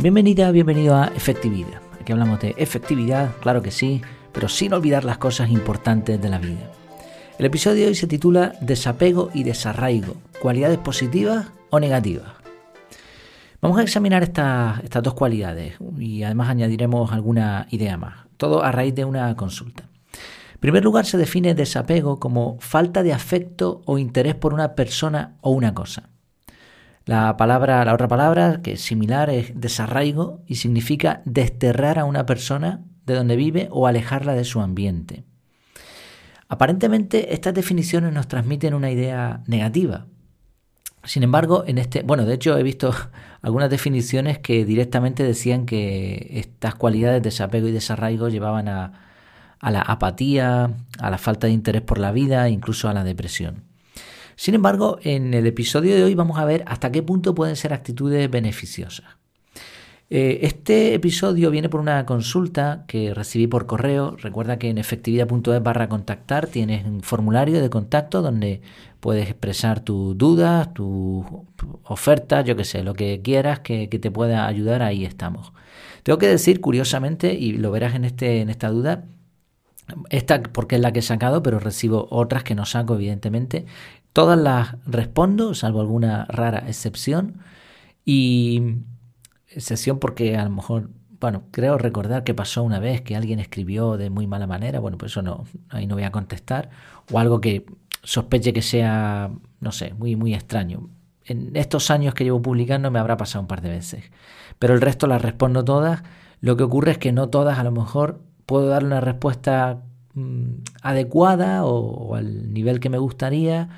Bienvenida, bienvenido a Efectividad. Aquí hablamos de efectividad, claro que sí, pero sin olvidar las cosas importantes de la vida. El episodio de hoy se titula Desapego y desarraigo, cualidades positivas o negativas. Vamos a examinar estas dos cualidades y además añadiremos alguna idea más, todo a raíz de una consulta. En primer lugar, se define desapego como falta de afecto o interés por una persona o una cosa. La palabra, la otra palabra, que es similar, es desarraigo y significa desterrar a una persona de donde vive o alejarla de su ambiente. Aparentemente estas definiciones nos transmiten una idea negativa. Sin embargo, en este, bueno, de hecho he visto algunas definiciones que directamente decían que estas cualidades de desapego y desarraigo llevaban a, a la apatía, a la falta de interés por la vida, incluso a la depresión. Sin embargo, en el episodio de hoy vamos a ver hasta qué punto pueden ser actitudes beneficiosas. Eh, este episodio viene por una consulta que recibí por correo. Recuerda que en efectividad.es barra contactar tienes un formulario de contacto donde puedes expresar tus dudas, tus ofertas, yo que sé, lo que quieras que, te pueda ayudar, ahí estamos. Tengo que decir, curiosamente, y lo verás en, este, en esta duda, esta porque es la que he sacado, pero recibo otras que no saco, evidentemente. Todas las respondo, salvo alguna rara excepción. Y excepción porque a lo mejor, bueno, creo recordar que pasó una vez que alguien escribió de muy mala manera. Bueno, pues eso no, ahí no voy a contestar. O algo que sospeche que sea, no sé, muy, muy extraño. En estos años que llevo publicando me habrá pasado un par de veces. Pero el resto las respondo todas. Lo que ocurre es que no todas a lo mejor puedo darle una respuesta mm, adecuada o, al nivel que me gustaría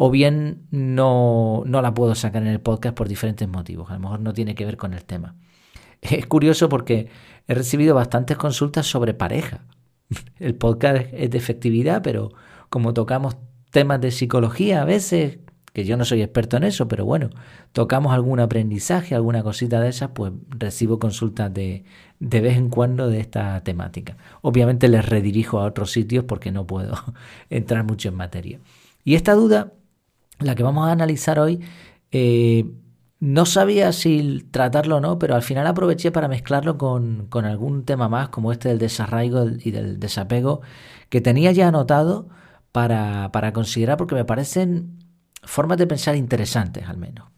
o bien no, no la puedo sacar en el podcast por diferentes motivos. A lo mejor no tiene que ver con el tema. Es curioso porque he recibido bastantes consultas sobre pareja. El podcast es de efectividad, pero como tocamos temas de psicología a veces, que yo no soy experto en eso, pero bueno, tocamos algún aprendizaje, alguna cosita de esas, pues recibo consultas de, de vez en cuando de esta temática. Obviamente les redirijo a otros sitios porque no puedo entrar mucho en materia. Y esta duda la que vamos a analizar hoy, eh, no sabía si tratarlo o no, pero al final aproveché para mezclarlo con, algún tema más, como este del desarraigo y del desapego, que tenía ya anotado para, considerar, porque me parecen formas de pensar interesantes al menos.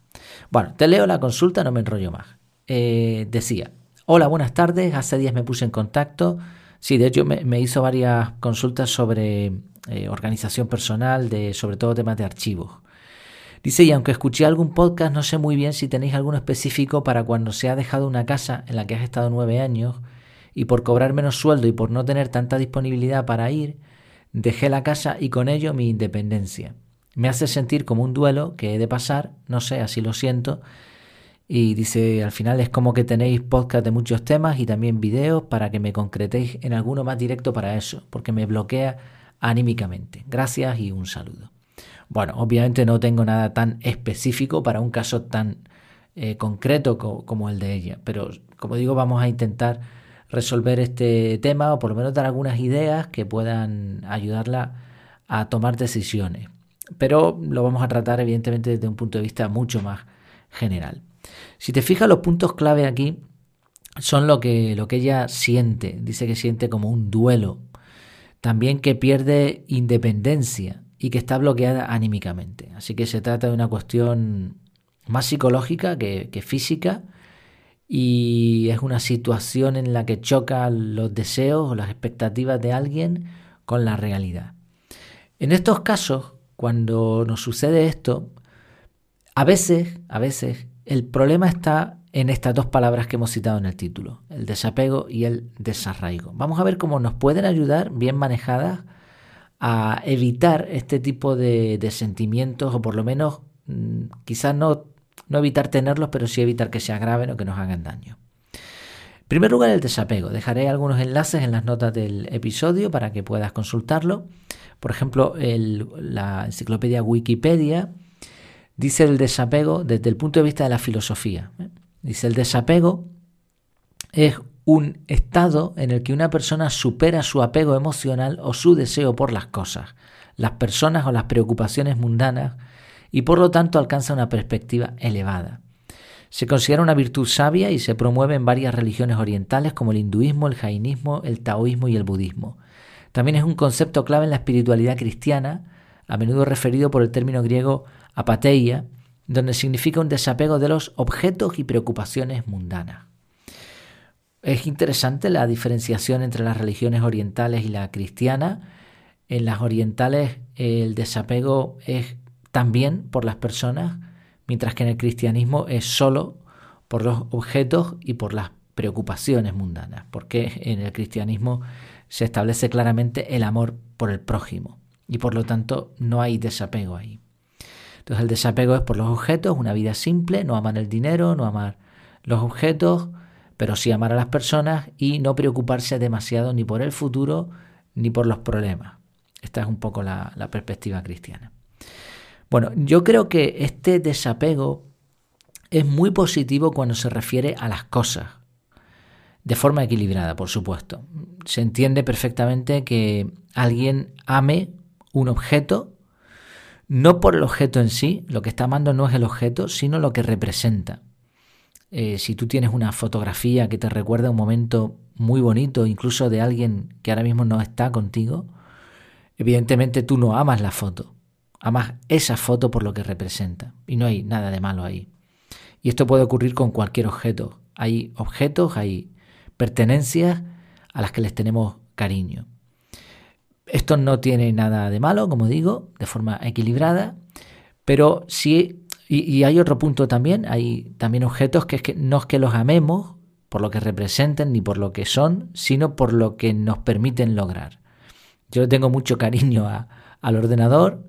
Bueno, te leo la consulta, no me enrollo más. Eh, decía, hola, buenas tardes, hace días me puse en contacto. Sí, de hecho me, hizo varias consultas sobre eh, organización personal, de, sobre todo temas de archivos. Dice, y aunque escuché algún podcast, no sé muy bien si tenéis alguno específico para cuando se ha dejado una casa en la que has estado nueve años y por cobrar menos sueldo y por no tener tanta disponibilidad para ir, dejé la casa y con ello mi independencia. Me hace sentir como un duelo que he de pasar, no sé, así lo siento. Y dice, al final es como que tenéis podcast de muchos temas y también videos para que me concretéis en alguno más directo para eso, porque me bloquea anímicamente. Gracias y un saludo. Bueno, obviamente no tengo nada tan específico para un caso tan eh, concreto como el de ella, pero como digo, vamos a intentar resolver este tema o por lo menos dar algunas ideas que puedan ayudarla a tomar decisiones. Pero lo vamos a tratar evidentemente desde un punto de vista mucho más general. Si te fijas, los puntos clave aquí son lo que, lo que ella siente. Dice que siente como un duelo. También que pierde independencia y que está bloqueada anímicamente. Así que se trata de una cuestión más psicológica que, física y es una situación en la que chocan los deseos o las expectativas de alguien con la realidad. En estos casos, cuando nos sucede esto, a veces, a veces, el problema está en estas dos palabras que hemos citado en el título, el desapego y el desarraigo. Vamos a ver cómo nos pueden ayudar, bien manejadas, a evitar este tipo de, sentimientos o por lo menos mm, quizás no, no evitar tenerlos, pero sí evitar que se agraven o que nos hagan daño. En primer lugar, el desapego. Dejaré algunos enlaces en las notas del episodio para que puedas consultarlo. Por ejemplo, la enciclopedia Wikipedia dice el desapego desde el punto de vista de la filosofía. ¿eh? Dice el desapego es un estado en el que una persona supera su apego emocional o su deseo por las cosas, las personas o las preocupaciones mundanas y por lo tanto alcanza una perspectiva elevada. Se considera una virtud sabia y se promueve en varias religiones orientales como el hinduismo, el jainismo, el taoísmo y el budismo. También es un concepto clave en la espiritualidad cristiana, a menudo referido por el término griego apateia, donde significa un desapego de los objetos y preocupaciones mundanas. Es interesante la diferenciación entre las religiones orientales y la cristiana. En las orientales el desapego es también por las personas, mientras que en el cristianismo es solo por los objetos y por las preocupaciones mundanas, porque en el cristianismo se establece claramente el amor por el prójimo y por lo tanto no hay desapego ahí. Entonces el desapego es por los objetos, una vida simple, no amar el dinero, no amar los objetos, pero sí amar a las personas y no preocuparse demasiado ni por el futuro ni por los problemas. Esta es un poco la, la perspectiva cristiana. Bueno, yo creo que este desapego es muy positivo cuando se refiere a las cosas, de forma equilibrada, por supuesto. Se entiende perfectamente que alguien ame un objeto, no por el objeto en sí, lo que está amando no es el objeto, sino lo que representa. Eh, si tú tienes una fotografía que te recuerda un momento muy bonito, incluso de alguien que ahora mismo no está contigo, evidentemente tú no amas la foto, Amas esa foto por lo que representa. Y no hay nada de malo ahí. Y esto puede ocurrir con cualquier objeto. Hay objetos, hay pertenencias a las que les tenemos cariño. Esto no tiene nada de malo, como digo, de forma equilibrada, pero sí, y, hay otro punto también, hay también objetos que, es que no es que los amemos por lo que representen ni por lo que son, sino por lo que nos permiten lograr. Yo tengo mucho cariño al ordenador,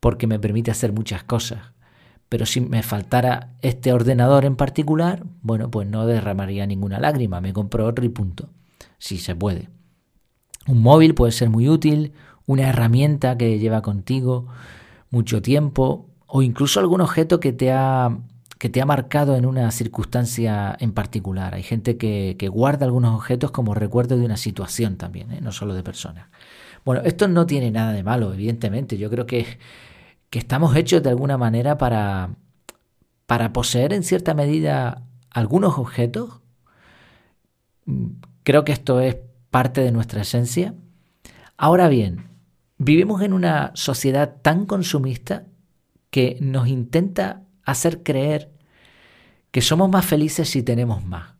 porque me permite hacer muchas cosas. Pero si me faltara este ordenador en particular, bueno, pues no derramaría ninguna lágrima, me compro otro y punto. Si se puede. Un móvil puede ser muy útil, una herramienta que lleva contigo mucho tiempo, o incluso algún objeto que te ha, que te ha marcado en una circunstancia en particular. Hay gente que, guarda algunos objetos como recuerdo de una situación también, ¿eh? no solo de personas. Bueno, esto no tiene nada de malo, evidentemente. Yo creo que que estamos hechos de alguna manera para, para poseer en cierta medida algunos objetos. Creo que esto es parte de nuestra esencia. Ahora bien, vivimos en una sociedad tan consumista que nos intenta hacer creer que somos más felices si tenemos más.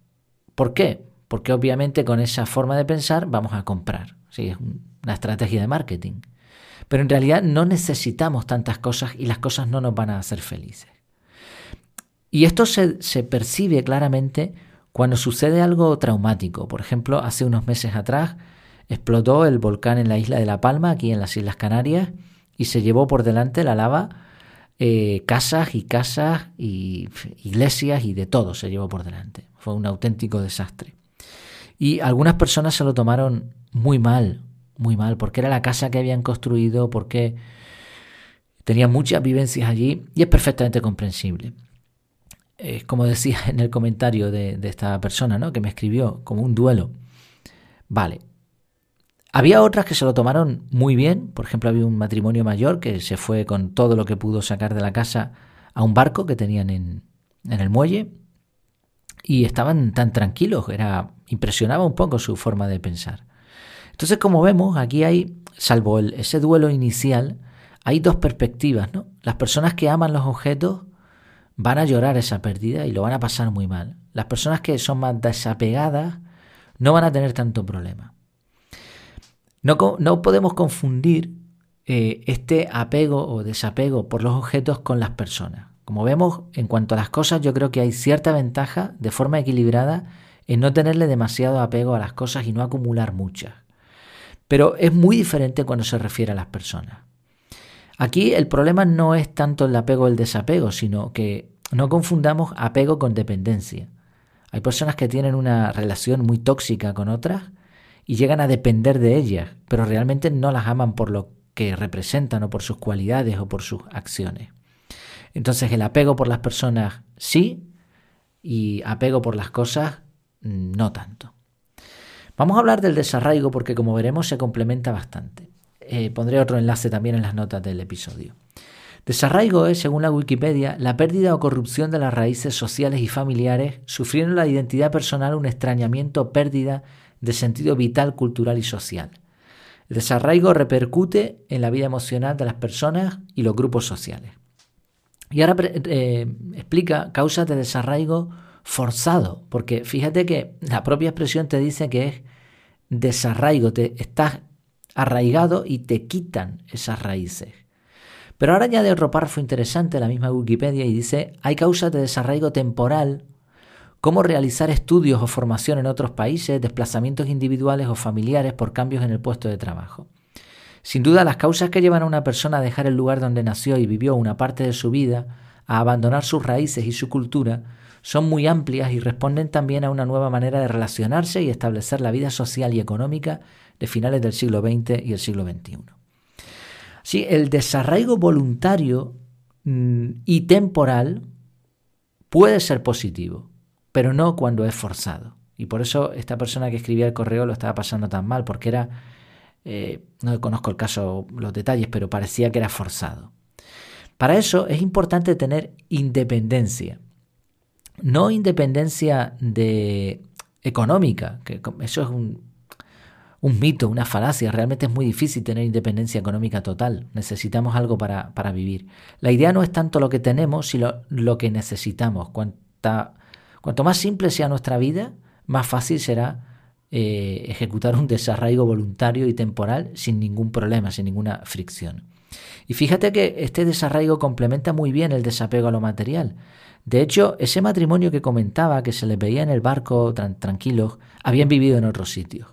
¿Por qué? Porque obviamente con esa forma de pensar vamos a comprar. Sí, es una estrategia de marketing. Pero en realidad no necesitamos tantas cosas y las cosas no nos van a hacer felices. Y esto se, percibe claramente cuando sucede algo traumático. Por ejemplo, hace unos meses atrás explotó el volcán en la isla de La Palma, aquí en las Islas Canarias, y se llevó por delante la lava eh, casas y casas y iglesias y de todo se llevó por delante. Fue un auténtico desastre. Y algunas personas se lo tomaron muy mal, muy mal, porque era la casa que habían construido, porque tenían muchas vivencias allí y es perfectamente comprensible. Es como decía en el comentario de, esta persona ¿no? que me escribió, como un duelo. Vale. Había otras que se lo tomaron muy bien, por ejemplo había un matrimonio mayor que se fue con todo lo que pudo sacar de la casa a un barco que tenían en, en el muelle y estaban tan tranquilos, era impresionaba un poco su forma de pensar. Entonces, como vemos, aquí hay, salvo ese duelo inicial, hay dos perspectivas, ¿no? Las personas que aman los objetos van a llorar esa pérdida y lo van a pasar muy mal. Las personas que son más desapegadas no van a tener tanto problema. No, no podemos confundir eh, este apego o desapego por los objetos con las personas. Como vemos, en cuanto a las cosas, yo creo que hay cierta ventaja de forma equilibrada en no tenerle demasiado apego a las cosas y no acumular muchas. Pero es muy diferente cuando se refiere a las personas. Aquí el problema no es tanto el apego o el desapego, sino que no confundamos apego con dependencia. Hay personas que tienen una relación muy tóxica con otras y llegan a depender de ellas, pero realmente no las aman por lo que representan o por sus cualidades o por sus acciones. Entonces el apego por las personas sí y apego por las cosas no tanto. Vamos a hablar del desarraigo porque como veremos se complementa bastante. Eh, pondré otro enlace también en las notas del episodio. Desarraigo es, según la Wikipedia, la pérdida o corrupción de las raíces sociales y familiares, sufriendo la identidad personal un extrañamiento pérdida de sentido vital, cultural y social. El desarraigo repercute en la vida emocional de las personas y los grupos sociales. Y ahora eh, explica causas de desarraigo forzado, porque fíjate que la propia expresión te dice que es desarraigo, te estás arraigado y te quitan esas raíces. Pero ahora añade otro párrafo interesante la misma Wikipedia y dice, hay causas de desarraigo temporal, como realizar estudios o formación en otros países, desplazamientos individuales o familiares por cambios en el puesto de trabajo. Sin duda, las causas que llevan a una persona a dejar el lugar donde nació y vivió una parte de su vida, a abandonar sus raíces y su cultura, son muy amplias y responden también a una nueva manera de relacionarse y establecer la vida social y económica de finales del siglo XX y el siglo XXI. Sí, el desarraigo voluntario mm, y temporal puede ser positivo, pero no cuando es forzado. Y por eso esta persona que escribía el correo lo estaba pasando tan mal, porque era, eh, no conozco el caso, los detalles, pero parecía que era forzado. Para eso es importante tener independencia. No independencia de económica, que eso es un, un mito, una falacia. Realmente es muy difícil tener independencia económica total. Necesitamos algo para, para vivir. La idea no es tanto lo que tenemos, sino lo que necesitamos. Cuanta, cuanto más simple sea nuestra vida, más fácil será eh, ejecutar un desarraigo voluntario y temporal sin ningún problema, sin ninguna fricción. Y fíjate que este desarraigo complementa muy bien el desapego a lo material. De hecho, ese matrimonio que comentaba, que se les veía en el barco tranquilos, habían vivido en otros sitios.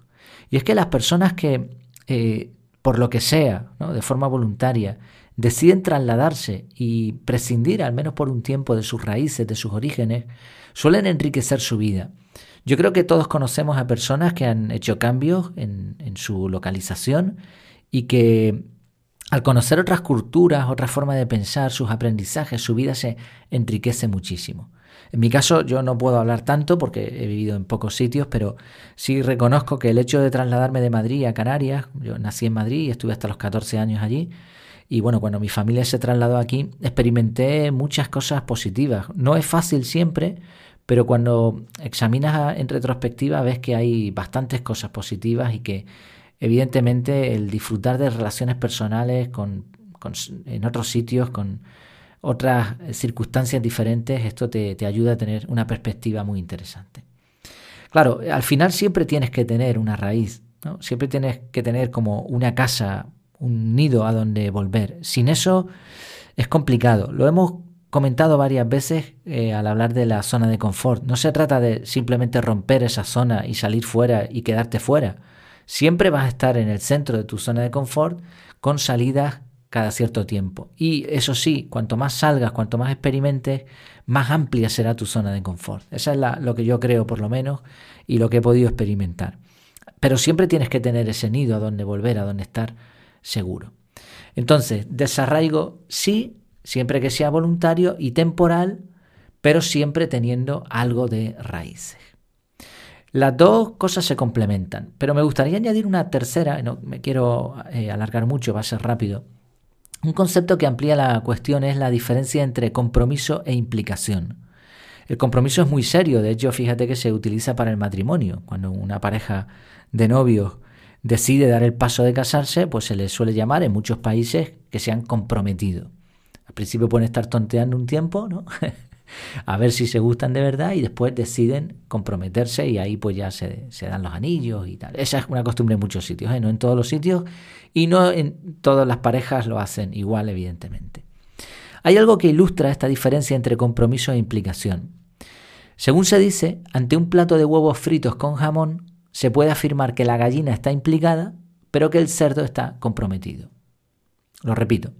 Y es que las personas que, eh, por lo que sea, de forma voluntaria, deciden trasladarse y prescindir, al menos por un tiempo, de sus raíces, de sus orígenes, suelen enriquecer su vida. Yo creo que todos conocemos a personas que han hecho cambios en, en su localización y que al conocer otras culturas, otras formas de pensar, sus aprendizajes, su vida se enriquece muchísimo. En mi caso yo no puedo hablar tanto porque he vivido en pocos sitios, pero sí reconozco que el hecho de trasladarme de Madrid a Canarias, yo nací en Madrid y estuve hasta los 14 años allí, y bueno, cuando mi familia se trasladó aquí, experimenté muchas cosas positivas. No es fácil siempre, pero cuando examinas en retrospectiva ves que hay bastantes cosas positivas y que evidentemente el disfrutar de relaciones personales con, en otros sitios, con otras circunstancias diferentes, esto te, ayuda a tener una perspectiva muy interesante. Claro, al final siempre tienes que tener una raíz, ¿no? siempre tienes que tener como una casa, un nido a donde volver. Sin eso es complicado. Lo hemos comentado varias veces eh, al hablar de la zona de confort. No se trata de simplemente romper esa zona y salir fuera y quedarte fuera. Siempre vas a estar en el centro de tu zona de confort con salidas cada cierto tiempo. Y eso sí, cuanto más salgas, cuanto más experimentes, más amplia será tu zona de confort. Eso es lo que yo creo por lo menos y lo que he podido experimentar. Pero siempre tienes que tener ese nido a donde volver, a donde estar seguro. Entonces, desarraigo sí, siempre que sea voluntario y temporal, pero siempre teniendo algo de raíces. Las dos cosas se complementan, pero me gustaría añadir una tercera, no me quiero eh, alargar mucho, va a ser rápido, un concepto que amplía la cuestión es la diferencia entre compromiso e implicación. El compromiso es muy serio, de hecho fíjate que se utiliza para el matrimonio. Cuando una pareja de novios decide dar el paso de casarse, pues se les suele llamar en muchos países que se han comprometido. Al principio pueden estar tonteando un tiempo, ¿no? a ver si se gustan de verdad y después deciden comprometerse y ahí pues ya se, dan los anillos y tal. Esa es una costumbre en muchos sitios, ¿eh? no en todos los sitios y no en todas las parejas lo hacen igual, evidentemente. Hay algo que ilustra esta diferencia entre compromiso e implicación. Según se dice, ante un plato de huevos fritos con jamón, se puede afirmar que la gallina está implicada, pero que el cerdo está comprometido. Lo repito.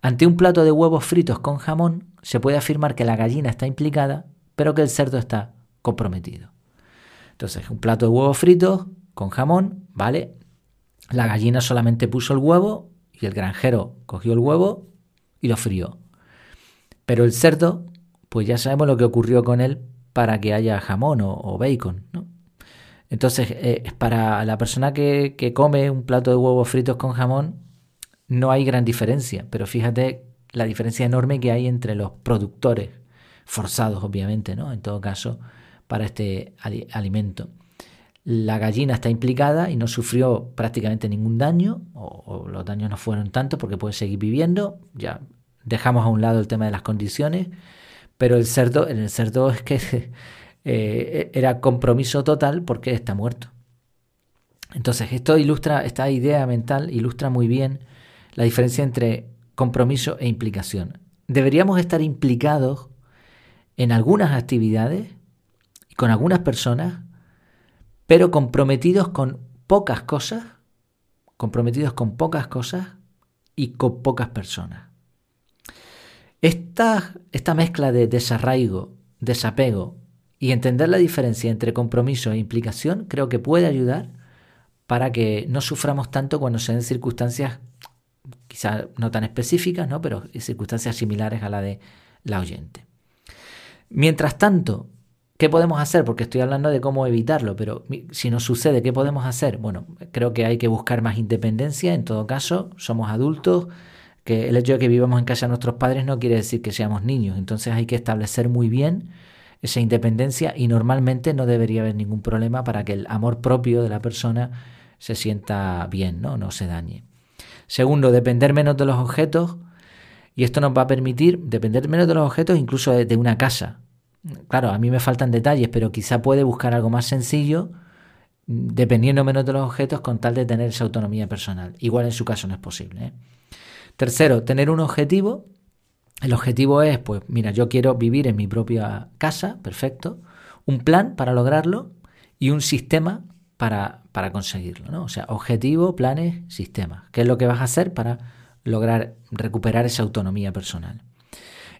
Ante un plato de huevos fritos con jamón, se puede afirmar que la gallina está implicada, pero que el cerdo está comprometido. Entonces, un plato de huevos fritos con jamón, ¿vale? La gallina solamente puso el huevo y el granjero cogió el huevo y lo frió. Pero el cerdo, pues ya sabemos lo que ocurrió con él para que haya jamón o, bacon, ¿no? Entonces, eh, para la persona que come un plato de huevos fritos con jamón, no hay gran diferencia, pero fíjate la diferencia enorme que hay entre los productores, forzados obviamente, ¿no? En todo caso, para este alimento. La gallina está implicada y no sufrió prácticamente ningún daño, o, los daños no fueron tantos porque puede seguir viviendo. Ya dejamos a un lado el tema de las condiciones, pero el cerdo, en el cerdo es que eh, era compromiso total porque está muerto. Entonces, esto ilustra, esta idea mental ilustra muy bien la diferencia entre compromiso e implicación. Deberíamos estar implicados en algunas actividades y con algunas personas pero comprometidos con pocas cosas, comprometidos con pocas cosas y con pocas personas. Esta, esta mezcla de desarraigo, desapego y entender la diferencia entre compromiso e implicación creo que puede ayudar para que no suframos tanto cuando se den circunstancias quizás no tan específicas, ¿no? pero circunstancias similares a la de la oyente. Mientras tanto, ¿Qué podemos hacer? Porque estoy hablando de cómo evitarlo, pero si nos sucede, ¿qué podemos hacer? Bueno, creo que hay que buscar más independencia, en todo caso, somos adultos, que el hecho de que vivamos en casa de nuestros padres no quiere decir que seamos niños, entonces hay que establecer muy bien esa independencia y normalmente no debería haber ningún problema para que el amor propio de la persona se sienta bien, ¿no? no se dañe. Segundo, depender menos de los objetos y esto nos va a permitir depender menos de los objetos incluso de una casa. Claro, a mí me faltan detalles, pero quizá puede buscar algo más sencillo, dependiendo menos de los objetos, con tal de tener esa autonomía personal. Igual en su caso no es posible. ¿eh? Tercero, tener un objetivo. El objetivo es, pues, mira, yo quiero vivir en mi propia casa, perfecto. Un plan para lograrlo y un sistema para, para conseguirlo. ¿no? O sea, objetivo, planes, sistemas. ¿Qué es lo que vas a hacer para lograr recuperar esa autonomía personal?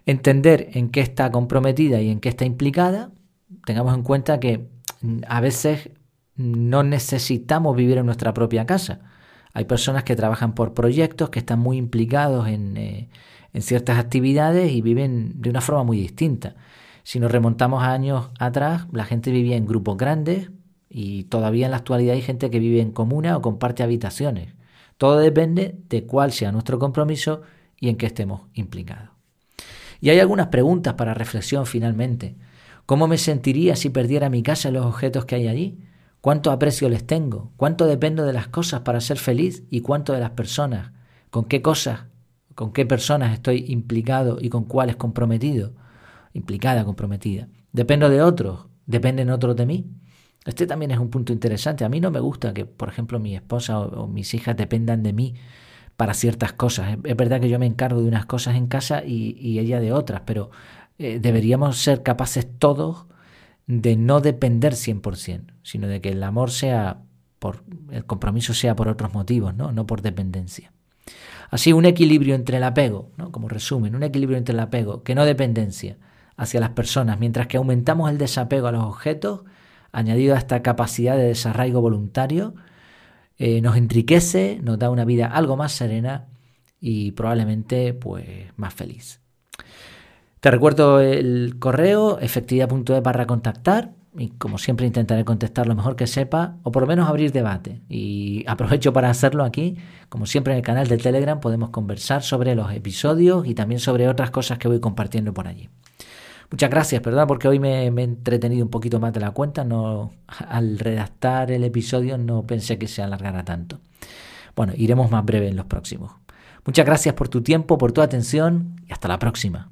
entender en qué está comprometida y en qué está implicada, tengamos en cuenta que mm, a veces no necesitamos vivir en nuestra propia casa. Hay personas que trabajan por proyectos, que están muy implicados en, eh, en ciertas actividades y viven de una forma muy distinta. Si nos remontamos a años atrás, la gente vivía en grupos grandes y todavía en la actualidad hay gente que vive en comuna o comparte habitaciones. Todo depende de cuál sea nuestro compromiso y en qué estemos implicados. Y hay algunas preguntas para reflexión finalmente. ¿Cómo me sentiría si perdiera mi casa y los objetos que hay allí? ¿Cuánto aprecio les tengo? ¿Cuánto dependo de las cosas para ser feliz? ¿Y cuánto de las personas? ¿Con qué cosas? ¿Con qué personas estoy implicado y con cuáles comprometido? Implicada, comprometida. ¿Dependo de otros? ¿Dependen otros de mí? Este también es un punto interesante. A mí no me gusta que, por ejemplo, mi esposa o, mis hijas dependan de mí para ciertas cosas. Es verdad que yo me encargo de unas cosas en casa y, ella de otras, pero eh, deberíamos ser capaces todos de no depender 100%, sino de que el amor sea por el compromiso sea por otros motivos, no, no por dependencia. Así un equilibrio entre el apego, ¿no? como resumen, un equilibrio entre el apego, que no dependencia hacia las personas, mientras que aumentamos el desapego a los objetos, añadido a esta capacidad de desarraigo voluntario, eh, nos enriquece, nos da una vida algo más serena y probablemente pues más feliz. Te recuerdo el correo efectividad.es barra contactar y como siempre intentaré contestar lo mejor que sepa o por lo menos abrir debate. Y aprovecho para hacerlo aquí, como siempre en el canal de Telegram podemos conversar sobre los episodios y también sobre otras cosas que voy compartiendo por allí. Muchas gracias, perdón, porque hoy me, he entretenido un poquito más de la cuenta. No, al redactar el episodio no pensé que se alargara tanto. Bueno, iremos más breve en los próximos. Muchas gracias por tu tiempo, por tu atención y hasta la próxima.